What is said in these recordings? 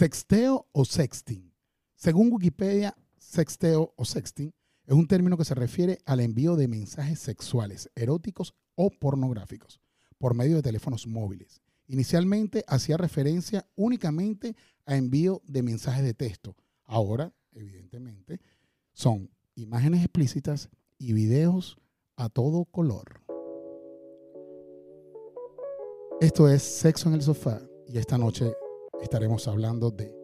Sexteo o sexting. Según Wikipedia, sexteo o sexting es un término que se refiere al envío de mensajes sexuales, eróticos o pornográficos por medio de teléfonos móviles. Inicialmente hacía referencia únicamente a envío de mensajes de texto. Ahora, evidentemente, son imágenes explícitas y videos a todo color. Esto es Sexo en el Sofá y esta noche estaremos hablando de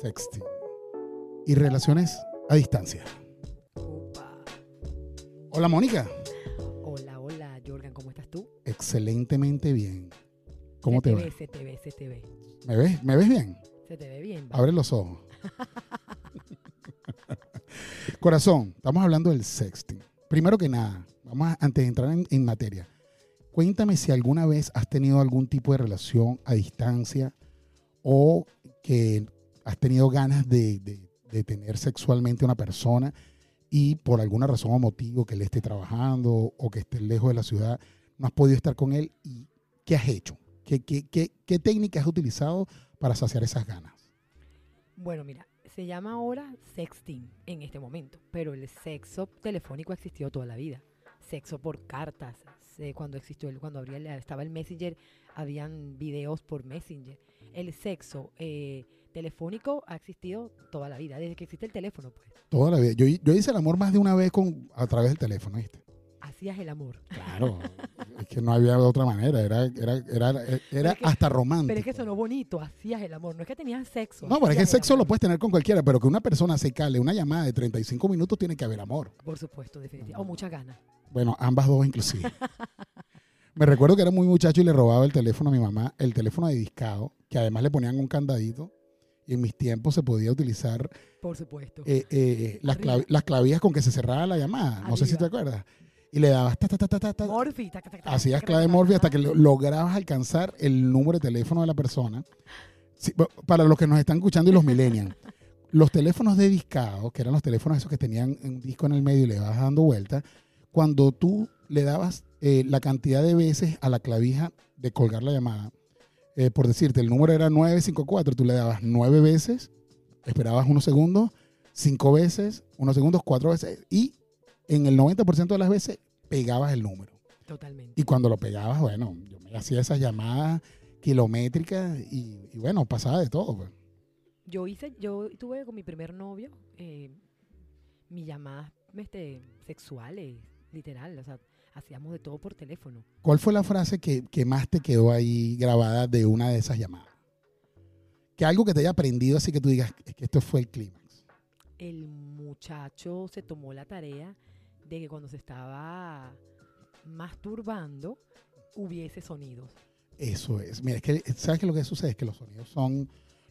sexting y relaciones a distancia. Opa. Hola Mónica, Hola, hola, Jorgan, ¿cómo estás tú? excelentemente bien. ¿Cómo se te te va? ve? Se te ve, se te ve. ¿Me ves? ¿Me ves bien? Se te ve bien. va. Abre los ojos. Corazón, estamos hablando del sexting. Primero que nada, vamos a, antes de entrar en, en materia, cuéntame si alguna vez has tenido algún tipo de relación a distancia o que has tenido ganas de, de- tener sexualmente a una persona y por alguna razón o motivo que él esté trabajando o que esté lejos de la ciudad, no has podido estar con él y ¿qué has hecho? ¿Qué, qué, qué, qué técnica has utilizado para saciar esas ganas? Bueno, mira, se llama ahora sexting en este momento, pero el sexo telefónico ha existido toda la vida. Sexo por cartas. se- Cuando existió, cuando estaba el Messenger, habían videos por Messenger. El sexo eh, telefónico ha existido toda la vida, desde que existe el teléfono, pues. Toda la vida. Yo, yo hice el amor más de una vez con, a través del teléfono, ¿viste? Hacías el amor. Claro. es que no había otra manera. Era, era, era, era es que- hasta romántico. Pero es que sonó bonito, hacías el amor. No es que tenías sexo. No, pero es que el sexo lo puedes tener con cualquiera, pero que una persona se cale una llamada de 35 minutos tiene que haber amor. Por supuesto, definitivamente. O muchas ganas. Bueno, ambas dos inclusive. Me recuerdo que era muy muchacho y le robaba el teléfono a mi mamá, el teléfono de discado, que además le ponían un candadito. Y en mis tiempos se podía utilizar Por supuesto. eh, eh, las, clavi- las clavillas con que se cerraba la llamada. No sé si te acuerdas. Y le dabas ta, ta, ta, ta, ta, ta, Morphy. tac, tac, Hacías clave Morphy hasta que lo- lograbas alcanzar el número de teléfono de la persona. Sí, para los que nos están escuchando y los millennials, los teléfonos de discado, que eran los teléfonos esos que tenían un disco en el medio y le vas dando vuelta, cuando tú le dabas eh, la cantidad de veces a la clavija de colgar la llamada, eh, por decirte, el número era 954, tú le dabas nueve veces, esperabas unos segundos, cinco veces, unos segundos, cuatro veces, y en el 90% de las veces pegabas el número. Totalmente. Y cuando lo pegabas, bueno, yo me hacía esas llamadas kilométricas y, y bueno, pasaba de todo. pues. Yo hice, yo tuve con mi primer novio eh, mis llamadas este, sexuales, literal. O sea, hacíamos de todo por teléfono. ¿Cuál fue la frase que, que más te quedó ahí grabada de una de esas llamadas? Que algo que te haya aprendido así que tú digas, es que esto fue el clímax. El muchacho se tomó la tarea de que cuando se estaba masturbando hubiese sonidos. Eso es. Mira, es que, ¿sabes qué lo que sucede? Es que los sonidos son,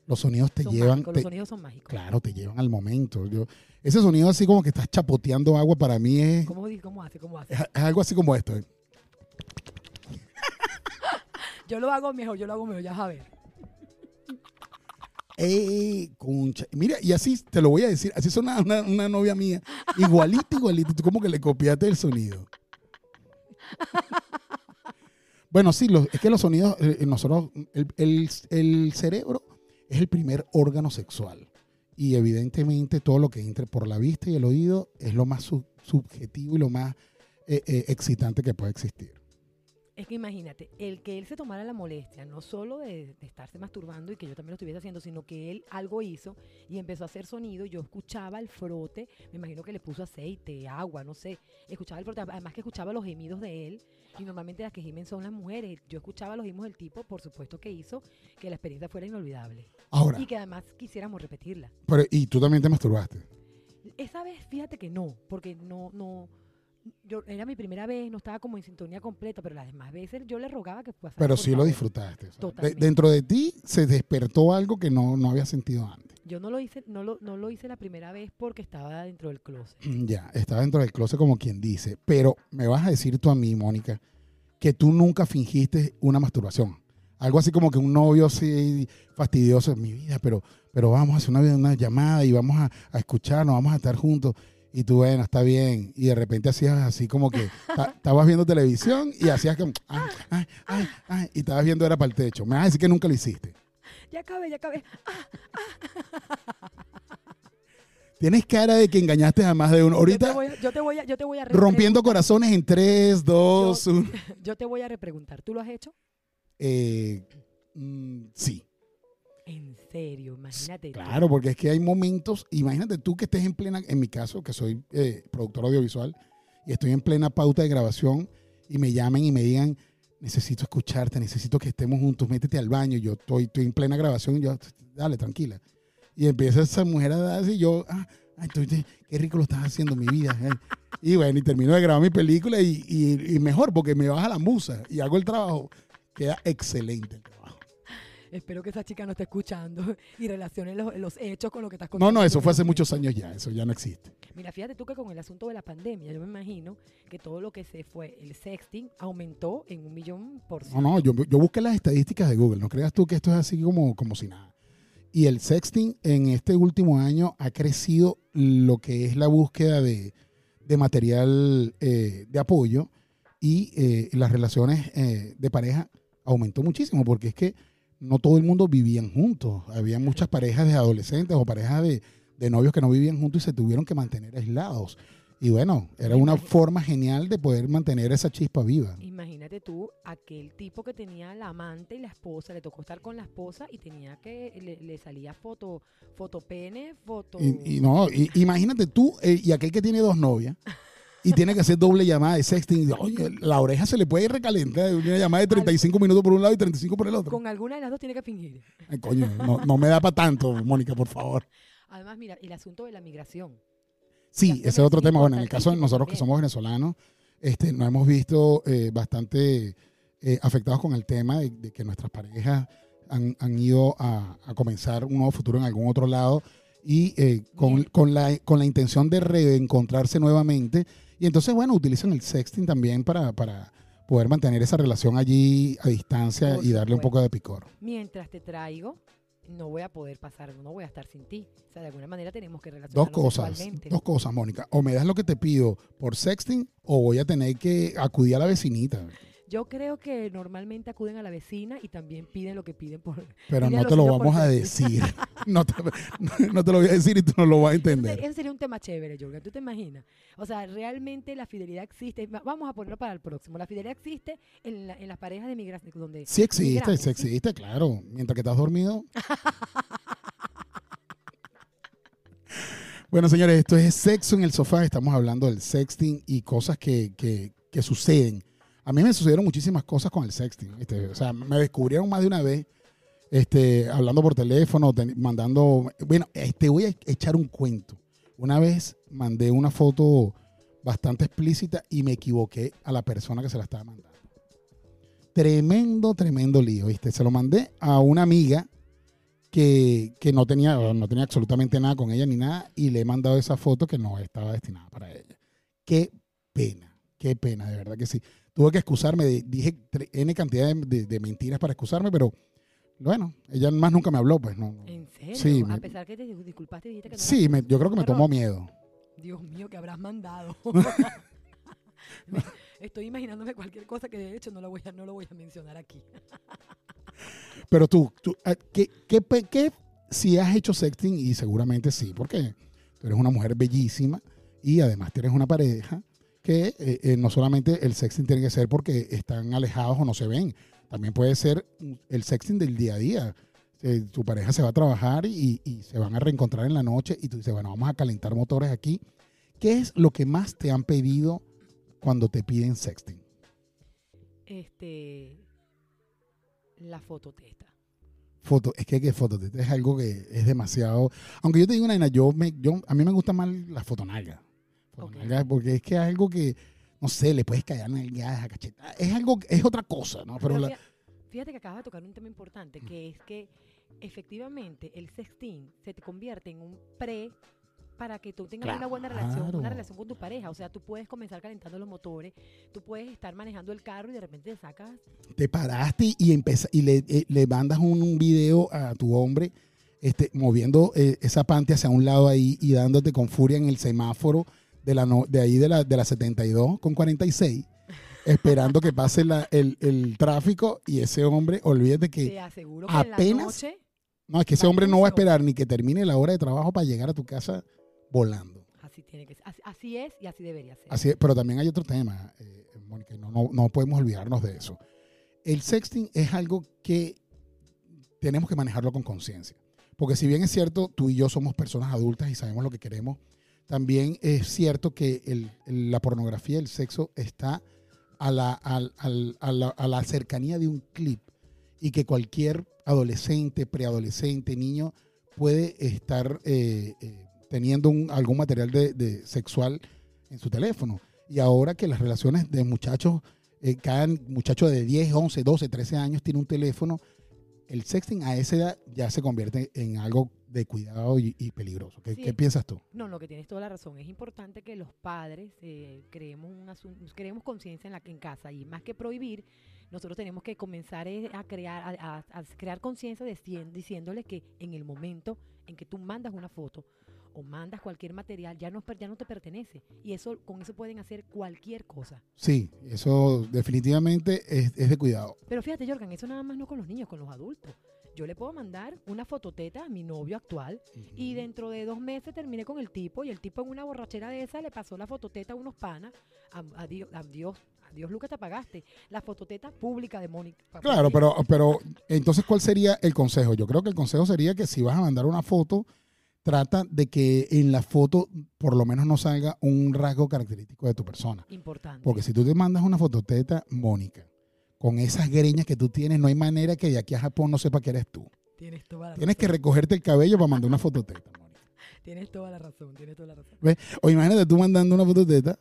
los sonidos te Son llevan, mágicos, te- los sonidos son mágicos. claro, te llevan al momento. Yo, ese sonido así como que estás chapoteando agua para mí es, ¿Cómo, ¿Cómo hace? ¿Cómo hace? es, es algo así como esto. ¿eh? Yo lo hago mejor, yo lo hago mejor, ya sabes. ¡Ey, concha! Mira, y así te lo voy a decir, así suena una, una novia mía, igualito, igualito, tú como que le copiaste el sonido. Bueno, sí, los- es que los sonidos, eh, nosotros, el, el- el cerebro es el primer órgano sexual. Y evidentemente todo lo que entre por la vista y el oído es lo más sub- subjetivo y lo más eh, eh, excitante que puede existir. Es que imagínate, el que él se tomara la molestia, no solo de, de estarse masturbando y que yo también lo estuviese haciendo, sino que él algo hizo y empezó a hacer sonido, yo escuchaba el frote, me imagino que le puso aceite, agua, no sé, escuchaba el frote, además que escuchaba los gemidos de él, y normalmente las que gimen son las mujeres, yo escuchaba los gemidos del tipo, por supuesto que hizo que la experiencia fuera inolvidable, Ahora, y que además quisiéramos repetirla. pero, y tú también te masturbaste. Esa vez, fíjate que no, porque no, no, yo era mi primera vez, no estaba como en sintonía completa, pero las demás veces yo le rogaba que pasara. Pero sí lo disfrutaste. de- dentro de ti se despertó algo que no, no había sentido antes. Yo no lo hice, no lo, no lo hice la primera vez porque estaba dentro del closet. Ya, estaba dentro del closet como quien dice. Pero me vas a decir tú a mí, Mónica, que tú nunca fingiste una masturbación. Algo así como que un novio así fastidioso en mi vida, pero, pero vamos a hacer una, una llamada y vamos a, a escucharnos, vamos a estar juntos. Y tú, bueno, está bien. Y de repente hacías así como que ta- estabas viendo televisión y hacías como, ay, ay, ay, ay, y estabas viendo era para el techo. Me vas a decir que nunca lo hiciste. ya acabé, ya acabé. Tienes cara de que engañaste a más de uno. Yo te Ahorita voy a, yo te voy a, yo te voy a rompiendo corazones en 3, 2, 1. Yo te voy a repreguntar. ¿Tú lo has hecho? Eh, mm, sí, En serio, imagínate. claro, porque es que hay momentos, imagínate tú que estés en plena, en mi caso, que soy eh, productor audiovisual, y estoy en plena pauta de grabación, y me llamen y me digan, necesito escucharte, necesito que estemos juntos, métete al baño, yo estoy, estoy en plena grabación, y yo, dale, tranquila. Y empieza esa mujer a darse, y yo, ah, ay, estoy- qué rico lo estás haciendo, mi vida. eh". Y bueno, y termino de grabar mi película, y, y- y mejor, porque me baja la musa, y hago el trabajo, queda excelente. Espero que esa chica no esté escuchando y relacione los, los hechos con lo que estás No, contando. no, eso fue hace muchos años ya, eso ya no existe. Mira, fíjate tú que con el asunto de la pandemia, yo me imagino que todo lo que se fue, el sexting, aumentó en un millón por No, ciento. no, yo, yo busqué las estadísticas de Google, no creas tú que esto es así como, como si nada. Y el sexting en este último año ha crecido lo que es la búsqueda de, de material eh, de apoyo y eh, las relaciones eh, de pareja aumentó muchísimo porque es que no todo el mundo vivían juntos. Había muchas parejas de adolescentes o parejas de, de novios que no vivían juntos y se tuvieron que mantener aislados. Y bueno, era una forma genial de poder mantener esa chispa viva. Imagínate tú, aquel tipo que tenía la amante y la esposa, le tocó estar con la esposa y tenía que, le, le salía foto, foto pene, foto... Y, y no, y- imagínate tú eh, y aquel que tiene dos novias y tiene que hacer doble llamada de sexting. Oye, la oreja se le puede recalentar. Una llamada de 35 minutos por un lado y 35 por el otro. Con alguna de las dos tiene que fingir. Ay, coño, no, no me da para tanto, Mónica, por favor. Además, mira, el asunto de la migración. Sí, ese es otro tema. Bueno, en el caso de nosotros que somos venezolanos, este, nos hemos visto eh, bastante eh, afectados con el tema de, de que nuestras parejas han, han ido a, a comenzar un nuevo futuro en algún otro lado y eh, con, con la, con la intención de reencontrarse nuevamente. Y entonces, bueno, utilizan el sexting también para, para poder mantener esa relación allí a distancia Por y darle un poco de picor. Mientras te traigo, no voy a poder pasar, no voy a estar sin ti. O sea, de alguna manera tenemos que Dos relacionarnos cosas, sexualmente. dos cosas, Mónica. O me das lo que te pido por sexting o voy a tener que acudir a la vecinita. Yo creo que normalmente acuden a la vecina y también piden lo que piden por... Pero no te lo por vamos a decir. No te, no te lo voy a decir y tú no lo vas a entender. Ese sería un tema chévere, Jorgen. ¿Tú te imaginas? O sea, realmente la fidelidad existe. Va- Vamos a ponerlo para el próximo. La fidelidad existe en, la- en las parejas de migración. Donde Sí existe, ¿sí? existe, claro. Mientras que estás dormido. Bueno, señores, esto es sexo en el sofá. Estamos hablando del sexting y cosas que, que- que suceden. A mí me sucedieron muchísimas cosas con el sexting. ¿viste? O sea, me descubrieron más de una vez este, hablando por teléfono, mandando... Bueno, te voy a echar un cuento. Una vez mandé una foto bastante explícita y me equivoqué a la persona que se la estaba mandando. Tremendo, tremendo lío, ¿viste? Se lo mandé a una amiga que, que no, tenía, no tenía absolutamente nada con ella ni nada y le he mandado esa foto que no estaba destinada para ella. Qué pena, qué pena, de verdad que sí. Tuve que excusarme, dije N cantidad de, de- de mentiras para excusarme, pero bueno, ella más nunca me habló, pues no. ¿En serio? Sí, a me- pesar que te disculpaste y dijiste que no Sí, me- yo creo que me tomó miedo. Dios mío, que habrás mandado. Estoy imaginándome cualquier cosa que de hecho no lo voy a, no lo voy a mencionar aquí. Pero tú, tú eh, ¿qué, qué, qué si has hecho sexting? Y seguramente sí, porque tú eres una mujer bellísima y además tienes una pareja que eh, eh, no solamente el sexting tiene que ser porque están alejados o no se ven, también puede ser el sexting del día a día. Eh, tu pareja se va a trabajar y, y se van a reencontrar en la noche y tú dices, bueno, vamos a calentar motores aquí. ¿Qué es lo que más te han pedido cuando te piden sexting? Este. La fototesta. Foto, es que, que foto es algo que es demasiado. Aunque yo te digo una vaina, yo me, yo, a mí me gusta más la fotonalga. Fotonalga, Porque es que es algo que, no sé, le puedes caer nalgadas a cachetada. Es algo, es otra cosa, ¿no? Pero Pero la- fíjate que acabas de tocar un tema importante, que es que efectivamente el sexting se te convierte en un pre para que tú tengas una buena relación, Claro. una relación con tu pareja. O sea, tú puedes comenzar calentando los motores, tú puedes estar manejando el carro y de repente te sacas te paraste y, empeza- y le, eh, le mandas un, un video a tu hombre este, moviendo eh, esa pante hacia un lado ahí y dándote con furia en el semáforo de, la no- de ahí de la, de la 72 con 46, esperando que pase la- el, el tráfico y ese hombre, olvídate que Te aseguro que en la apenas- noche No, es que ese hombre no va a esperar ni que termine la hora de trabajo para llegar a tu casa volando. Así tiene que ser. Así, así es y así debería ser. Así es, pero también hay otro tema, eh, Mónica, no, no, no podemos olvidarnos de eso. El sexting es algo que tenemos que manejarlo con conciencia. Porque si bien es cierto, tú y yo somos personas adultas y sabemos lo que queremos, también es cierto que la pornografía, el sexo, está a la, cercanía de un clip y que cualquier adolescente, preadolescente, niño puede estar eh, eh, teniendo algún material de sexual en su teléfono. Y ahora que las relaciones de muchachos, eh, cada muchacho de 10, 11, 12, 13 años tiene un teléfono, el sexting a esa edad ya se convierte en algo de cuidado y, y peligroso. ¿Qué, Sí. qué piensas tú? No, no, que tienes toda la razón. Es importante que los padres eh, creemos, un creemos conciencia en, la, en casa y más que prohibir, nosotros tenemos que comenzar eh, a crear, a, a- crear conciencia diciéndoles que en el momento en que tú mandas una foto o mandas cualquier material, ya no, ya no te pertenece. Y eso con eso pueden hacer cualquier cosa. Sí, eso definitivamente es, es de cuidado. Pero fíjate, Jorgan, eso nada más no con los niños, con los adultos. Yo le puedo mandar una fototeta a mi novio actual y dentro de dos meses terminé con el tipo y el tipo en una borrachera de esa le pasó la fototeta a unos panas. A- Adiós, adiós, adiós Lucas, te apagaste. La fototeta pública de Mónica. Claro, pero, pero entonces, ¿cuál sería el consejo? Yo creo que el consejo sería que si vas a mandar una foto, trata de que en la foto por lo menos no salga un rasgo característico de tu persona. Importante. Porque si tú te mandas una fototeta, Mónica, con esas greñas que tú tienes, no hay manera que de aquí a Japón no sepa que eres tú. Tienes toda la Tienes que razón. recogerte el cabello para mandar una fototeta, Mónica. Tienes toda la razón, tienes toda la razón. O imagínate tú mandando una fototeta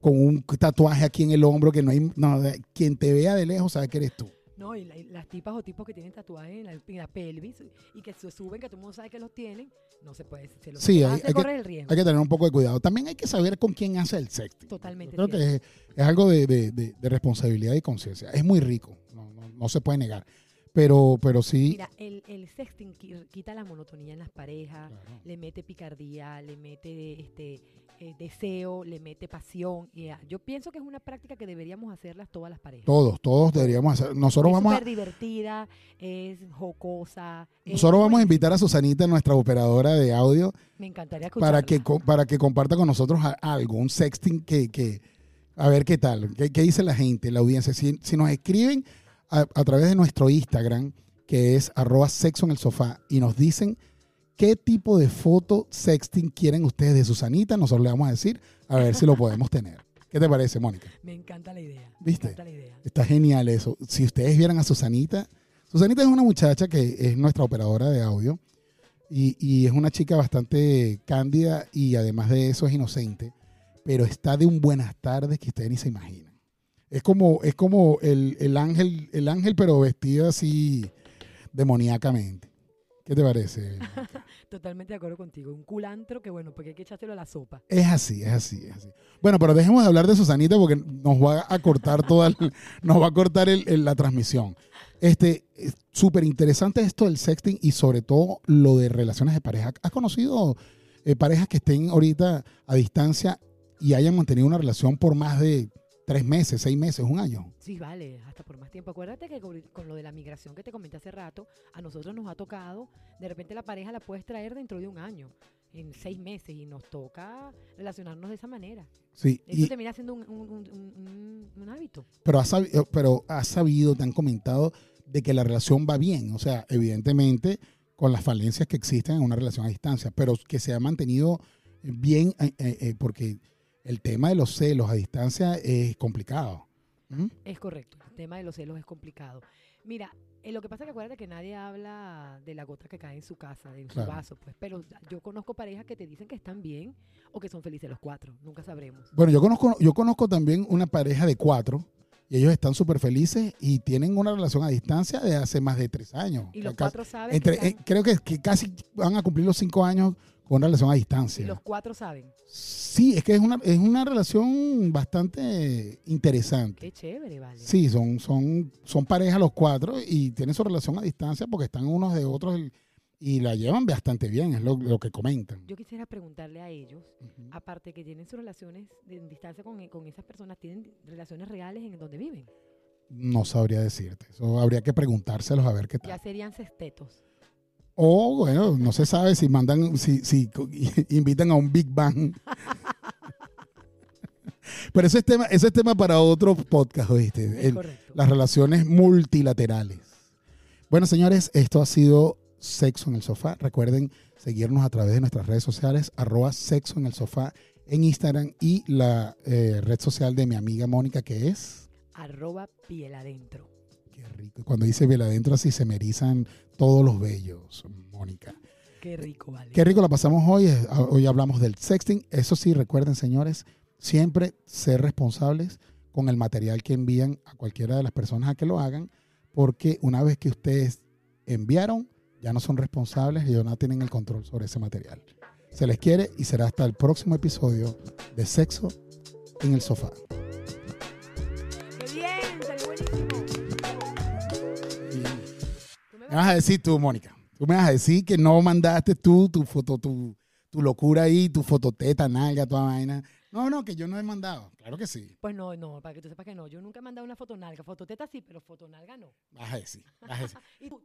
con un tatuaje aquí en el hombro que no hay, no, quien te vea de lejos sabe que eres tú. No, y, la- las tipas o tipos que tienen tatuajes en la, en la pelvis y que se suben, que todo el mundo sabe que los tienen, no se puede. Se los Sí, hay- hay que- el riesgo. Hay que tener un poco de cuidado. También hay que saber con quién hace el sexting. Totalmente Yo creo que es, es algo de, de- de- de responsabilidad y conciencia. Es muy rico, no, no- no se puede negar. Pero, pero sí. Mira, el, el sexting qui- quita la monotonía en las parejas, Claro. le mete picardía, le mete este eh, deseo, le mete pasión. y, ah, yo pienso que es una práctica que deberíamos hacerlas todas las parejas. Todos, todos deberíamos hacer. Nosotros es vamos a, súper divertida, es jocosa. es nosotros vamos a invitar a Susanita, nuestra operadora de audio, Me encantaría para que, co- para que comparta con nosotros a- algo, un sexting que, que a ver qué tal, qué, qué dice la gente, la audiencia. Si, si nos escriben a, a través de nuestro Instagram, que es arroba sexo en el sofá, y nos dicen qué tipo de foto sexting quieren ustedes de Susanita, nosotros le vamos a decir a ver si lo podemos tener. ¿Qué te parece, Mónica? Me encanta la idea. ¿Viste? Me encanta la idea. Está genial eso. Si ustedes vieran a Susanita, Susanita es una muchacha que es nuestra operadora de audio y, y es una chica bastante cándida y además de eso es inocente, pero está de un buenas tardes que ustedes ni se imaginan. Es como, es como el, el ángel, el ángel, pero vestido así demoníacamente. ¿Qué te parece? Totalmente de acuerdo contigo. Un culantro que, bueno, porque hay que echárselo a la sopa. Es así, es así, es así. Bueno, pero dejemos de hablar de Susanita porque nos va a cortar toda, el- nos va a cortar el- la transmisión. Este, es súper interesante esto del sexting y sobre todo lo de relaciones de pareja. ¿Has conocido eh, parejas que estén ahorita a distancia y hayan mantenido una relación por más de tres meses, seis meses, un año? Sí, vale, hasta por más tiempo. Acuérdate que con, lo de la migración que te comenté hace rato, a nosotros nos ha tocado, de repente la pareja la puedes traer dentro de un año, en seis meses, y nos toca relacionarnos de esa manera. Sí, Eso y- termina siendo un, un- un- un- un- un hábito. pero has sabido, pero has sabido, te han comentado de que la relación va bien. O sea, evidentemente con las falencias que existen en una relación a distancia, pero que se ha mantenido bien eh, eh, eh, porque el tema de los celos a distancia es complicado. ¿Mm? Es correcto, el tema de los celos es complicado. Mira, eh, lo que pasa es que acuérdate que nadie habla de la gota que cae en su casa, de Claro. su vaso, pues. Pero yo conozco parejas que te dicen que están bien o que son felices los cuatro, nunca sabremos. Bueno, yo conozco, yo conozco también una pareja de cuatro y ellos están súper felices y tienen una relación a distancia de hace más de tres años. Y los cuatro saben entre- que eh, creo que, que casi van a cumplir los cinco años con una relación a distancia. y los cuatro saben. Sí, es que es una, es una relación bastante interesante. Qué chévere, vale. Sí, son, son, son pareja los cuatro y tienen su relación a distancia porque están unos de otros y- la llevan bastante bien, es lo, lo que comentan. Yo quisiera preguntarle a ellos, aparte que tienen sus relaciones de en distancia con, con esas personas, ¿tienen relaciones reales en donde viven? No sabría decirte. Eso habría que preguntárselos a ver qué Ya tal. serían sextetos. O, bueno, no se sabe si mandan, si, si invitan a un Big Bang. Pero ese es tema, ese es tema para otro podcast, ¿oíste? El- las relaciones multilaterales. Bueno, señores, esto ha sido Sexo en el Sofá. Recuerden seguirnos a través de nuestras redes sociales, arroba Sexo en el Sofá en Instagram y la eh, red social de mi amiga Mónica, que es... Arroba piel adentro. Qué rico. Cuando dice vela adentro, así se me erizan todos los vellos, Mónica. Qué rico, vale. Qué rico la pasamos hoy. eh, Hoy hablamos del sexting. Eso sí, recuerden, señores, siempre ser responsables con el material que envían a cualquiera de las personas a que lo hagan, porque una vez que ustedes enviaron, ya no son responsables y ya no tienen el control sobre ese material. Se les quiere y será hasta el próximo episodio de Sexo en el Sofá. Me vas a decir tú, Mónica. Tú me vas a decir que no mandaste tú tu foto, tu, tu locura ahí, tu fototeta, nalga, toda vaina. No, no, que yo no he mandado. Claro que sí. Pues no, no, para que tú sepas que no. Yo nunca he mandado una fotonalga. Fototeta sí, pero fotonalga no. Vas a decir. Vas a decir. Y tú,